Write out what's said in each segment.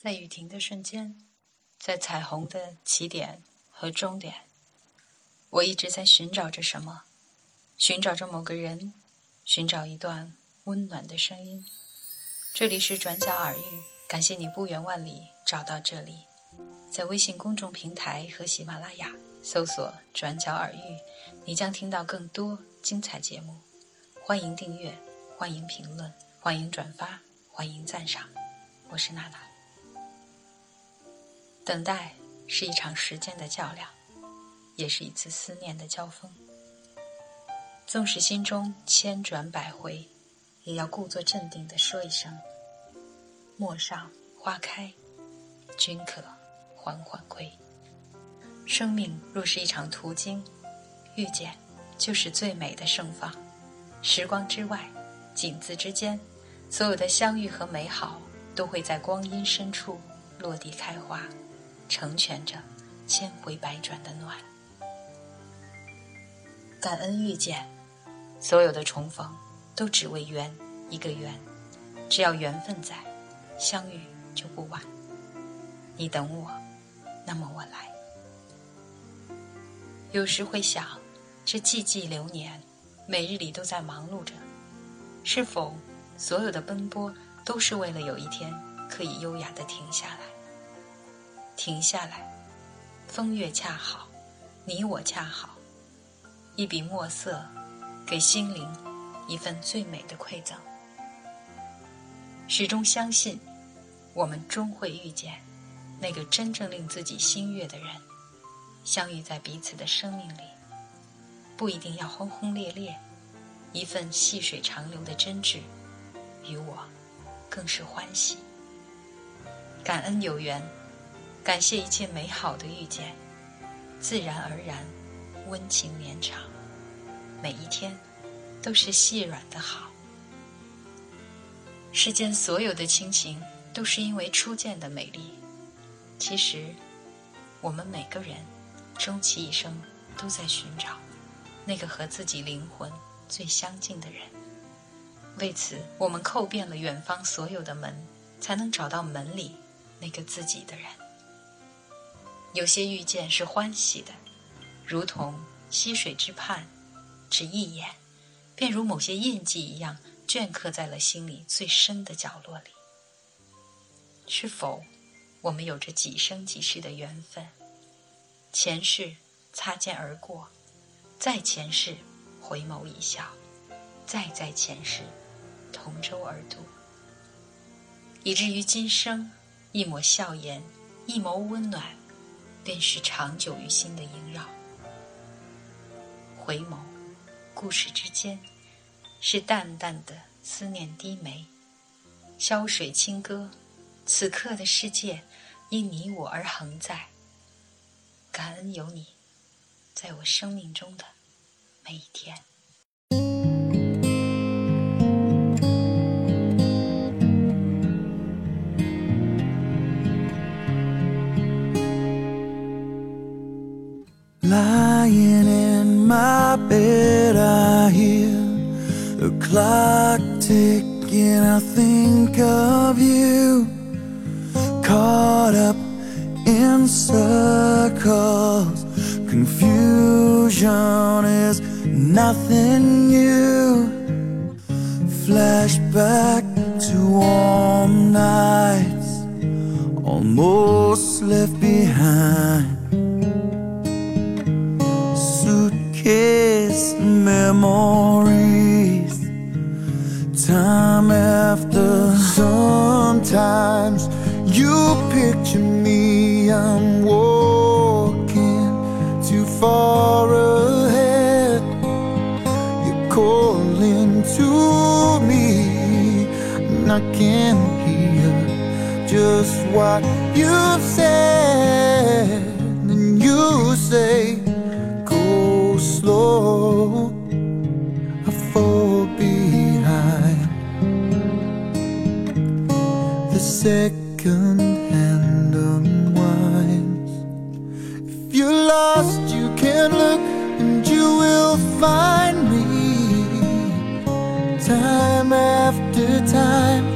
在雨停的瞬间，在彩虹的起点和终点，我一直在寻找着什么，寻找着某个人，寻找一段温暖的声音。这里是转角耳语，感谢你不远万里找到这里。在微信公众平台和喜马拉雅搜索“转角耳语”，你将听到更多精彩节目。欢迎订阅，欢迎评论，欢迎转发，欢迎赞赏。我是娜娜。等待是一场时间的较量，也是一次思念的交锋。纵使心中千转百回，也要故作镇定地说一声：“陌上花开，君可缓缓归。”生命若是一场途经，遇见就是最美的盛放。时光之外，景字之间，所有的相遇和美好，都会在光阴深处落地开花。成全着千回百转的暖，感恩遇见，所有的重逢都只为缘，一个缘。只要缘分在，相遇就不晚。你等我，那么我来。有时会想，这寂寂流年，每日里都在忙碌着，是否所有的奔波都是为了有一天可以优雅的停下来？停下来，风月恰好，你我恰好，一笔墨色，给心灵一份最美的馈赠。始终相信，我们终会遇见那个真正令自己心悦的人，相遇在彼此的生命里，不一定要轰轰烈烈，一份细水长流的真挚，与我更是欢喜。感恩有缘。感谢一切美好的遇见，自然而然，温情绵长，每一天都是细软的好。世间所有的亲情，都是因为初见的美丽。其实，我们每个人终其一生都在寻找那个和自己灵魂最相近的人。为此，我们叩遍了远方所有的门，才能找到门里那个自己的人。有些遇见是欢喜的，如同溪水之畔，只一眼，便如某些印记一样镌刻在了心里最深的角落里。是否，我们有着几生几世的缘分？前世擦肩而过，再前世回眸一笑，再在前世同舟而渡，以至于今生一抹笑颜，一眸温暖。便是长久于心的萦绕。回眸，故事之间，是淡淡的思念低眉。潇水清歌，此刻的世界因你我而恒在。感恩有你，在我生命中的每一天。Lying in my bed, I hear the clock ticking. I think of you, caught up in circles. Confusion is nothing new. Flashback to warm nights, almost left behind. Memories. Time after Sometimes you picture me I'm walking too far ahead. You're calling to me And I can't hear just what you've said. And you say second hand unwinds. If you're lost, you can look and you will find me. Time after time.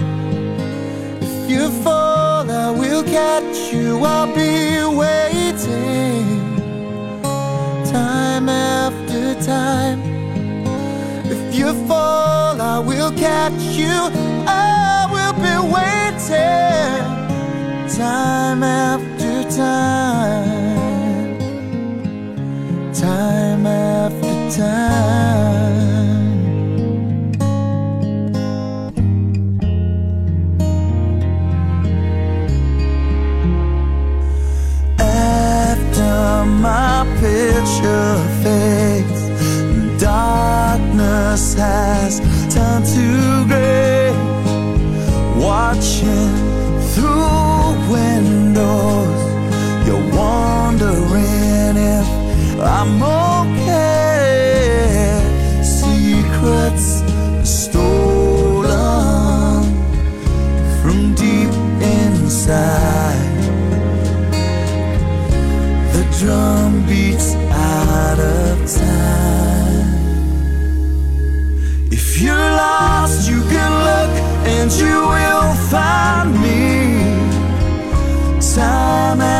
If you fall, I will catch you. I'll be waiting. Time after time. If you fall, I will catch you. Oh time after time, time after time. After my picture. I'm okay. Secrets stolen from deep inside. The drum beats out of time. If you're lost, you can look and you will find me. Time